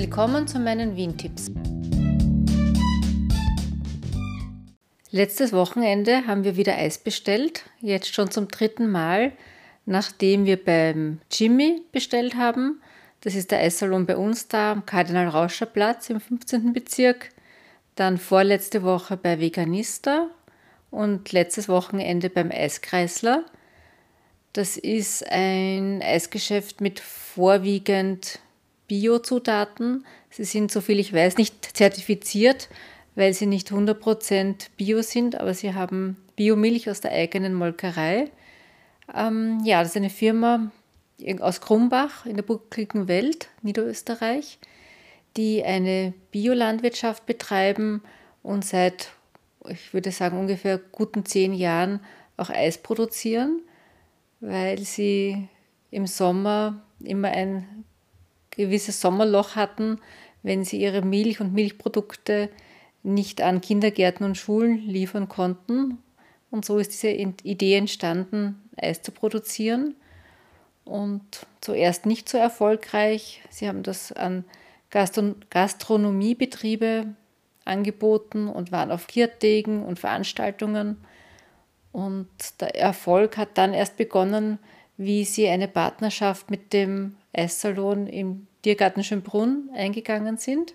Willkommen zu meinen Wien-Tipps. Letztes Wochenende haben wir wieder Eis bestellt, jetzt schon zum dritten Mal, nachdem wir beim Jimmy bestellt haben. Das ist der Eissalon bei uns da am Kardinal Rauscher Platz im 15. Bezirk. Dann vorletzte Woche bei Veganista und letztes Wochenende beim Eiskreisler. Das ist ein Eisgeschäft mit vorwiegend Biozutaten. Sie sind, soviel ich weiß, nicht zertifiziert, weil sie nicht 100% Bio sind, aber sie haben Biomilch aus der eigenen Molkerei. Ähm, ja, das ist eine Firma aus Krumbach in der buckligen Welt, Niederösterreich, die eine Biolandwirtschaft betreiben und seit, ich würde sagen, ungefähr guten zehn Jahren auch Eis produzieren, weil sie im Sommer immer ein gewisses Sommerloch hatten, wenn sie ihre Milch und Milchprodukte nicht an Kindergärten und Schulen liefern konnten. Und so ist diese Idee entstanden, Eis zu produzieren. Und zuerst nicht so erfolgreich. Sie haben das an Gastronomiebetriebe angeboten und waren auf Kirtegen und Veranstaltungen. Und der Erfolg hat dann erst begonnen, wie sie eine Partnerschaft mit dem Eissalon im Tiergarten Schönbrunn eingegangen sind.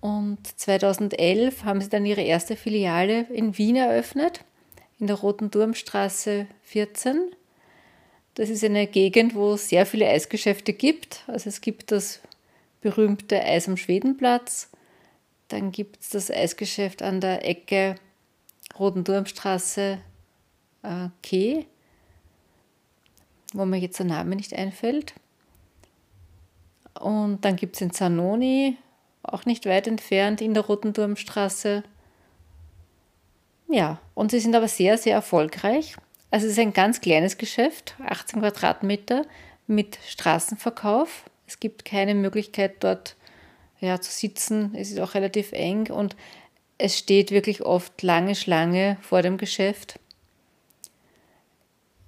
Und 2011 haben sie dann ihre erste Filiale in Wien eröffnet, in der Roten Turmstraße 14. Das ist eine Gegend, wo es sehr viele Eisgeschäfte gibt. Also es gibt das berühmte Eis am Schwedenplatz, dann gibt es das Eisgeschäft an der Ecke Roten Turmstraße äh, K wo mir jetzt der Name nicht einfällt. Und dann gibt es in Zanoni, auch nicht weit entfernt, in der Roten Turmstraße. Ja, und sie sind aber sehr, sehr erfolgreich. Also es ist ein ganz kleines Geschäft, 18 Quadratmeter mit Straßenverkauf. Es gibt keine Möglichkeit dort ja, zu sitzen. Es ist auch relativ eng und es steht wirklich oft lange Schlange vor dem Geschäft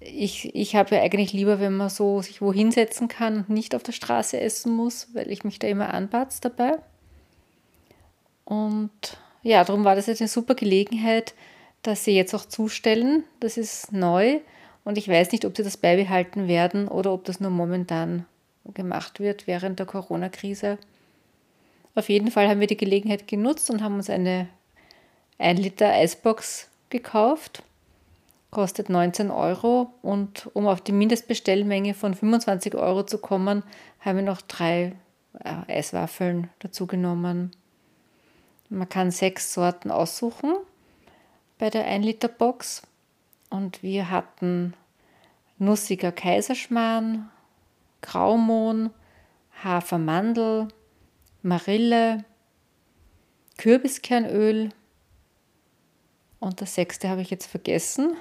ich, ich habe ja eigentlich lieber, wenn man so sich wo hinsetzen kann und nicht auf der Straße essen muss, weil ich mich da immer anpatze dabei. Und ja, darum war das jetzt eine super Gelegenheit, dass sie jetzt auch zustellen. Das ist neu und ich weiß nicht, ob sie das beibehalten werden oder ob das nur momentan gemacht wird während der Corona-Krise. Auf jeden Fall haben wir die Gelegenheit genutzt und haben uns eine 1 Liter Eisbox gekauft kostet 19 Euro und um auf die Mindestbestellmenge von 25 Euro zu kommen, haben wir noch drei äh, Eiswaffeln dazu genommen. Man kann sechs Sorten aussuchen bei der 1 Liter Box und wir hatten nussiger Kaiserschmarrn, Graumohn, Hafermandel, Marille, Kürbiskernöl und das sechste habe ich jetzt vergessen.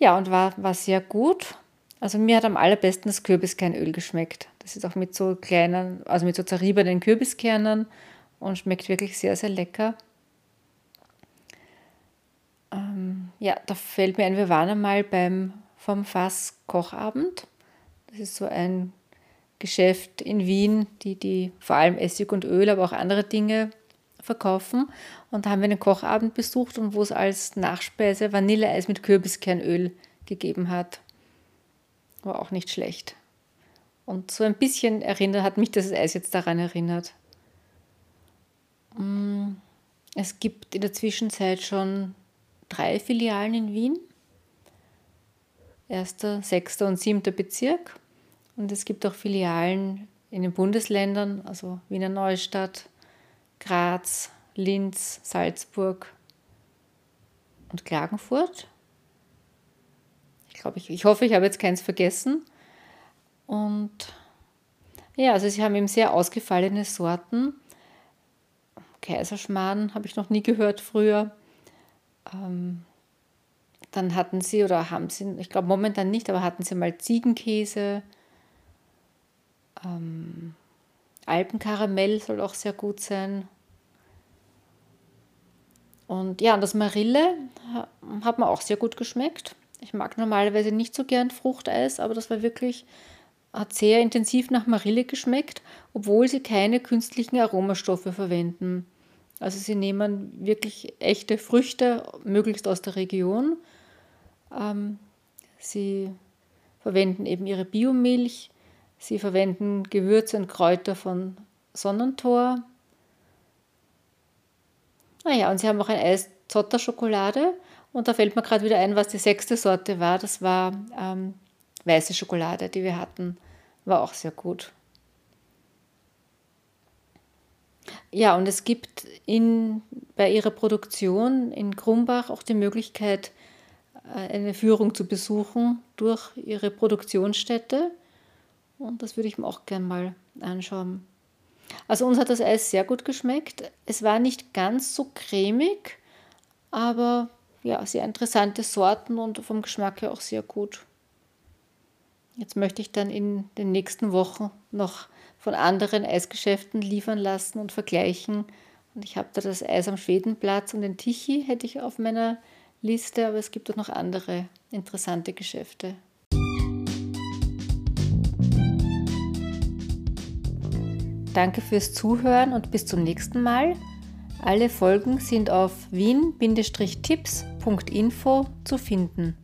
Ja, und war, war sehr gut. Also mir hat am allerbesten das Kürbiskernöl geschmeckt. Das ist auch mit so kleinen, also mit so zerriebenen Kürbiskernen und schmeckt wirklich sehr, sehr lecker. Ähm, ja, da fällt mir ein, wir waren einmal beim vom Fass Kochabend. Das ist so ein Geschäft in Wien, die, die vor allem Essig und Öl, aber auch andere Dinge verkaufen. Und da haben wir einen Kochabend besucht und wo es als Nachspeise Vanilleeis mit Kürbiskernöl gegeben hat. War auch nicht schlecht. Und so ein bisschen erinnert hat mich das Eis jetzt daran erinnert. Mm, es gibt in der Zwischenzeit schon drei Filialen in Wien. Erster, sechster und siebter Bezirk. Und es gibt auch Filialen in den Bundesländern, also Wiener Neustadt, Graz, Linz, Salzburg und Klagenfurt. Ich glaube, ich, ich hoffe, ich habe jetzt keins vergessen. Und ja, also sie haben eben sehr ausgefallene Sorten. Kaiserschmarrn habe ich noch nie gehört früher. Ähm, dann hatten sie oder haben sie, ich glaube momentan nicht, aber hatten sie mal Ziegenkäse. Ähm, Alpenkaramell soll auch sehr gut sein. Und ja, das Marille hat mir auch sehr gut geschmeckt. Ich mag normalerweise nicht so gern Fruchteis, aber das war wirklich hat sehr intensiv nach Marille geschmeckt, obwohl sie keine künstlichen Aromastoffe verwenden. Also sie nehmen wirklich echte Früchte, möglichst aus der Region. Ähm, sie verwenden eben ihre Biomilch. Sie verwenden Gewürze und Kräuter von Sonnentor. Naja, ah und sie haben auch ein Eis Zotter Schokolade. Und da fällt mir gerade wieder ein, was die sechste Sorte war. Das war ähm, weiße Schokolade, die wir hatten. War auch sehr gut. Ja, und es gibt in, bei ihrer Produktion in Krumbach auch die Möglichkeit, äh, eine Führung zu besuchen durch ihre Produktionsstätte. Und das würde ich mir auch gerne mal anschauen. Also uns hat das Eis sehr gut geschmeckt. Es war nicht ganz so cremig, aber ja, sehr interessante Sorten und vom Geschmack her auch sehr gut. Jetzt möchte ich dann in den nächsten Wochen noch von anderen Eisgeschäften liefern lassen und vergleichen. Und ich habe da das Eis am Schwedenplatz und den Tichy hätte ich auf meiner Liste, aber es gibt auch noch andere interessante Geschäfte. Danke fürs Zuhören und bis zum nächsten Mal. Alle Folgen sind auf wien-tipps.info zu finden.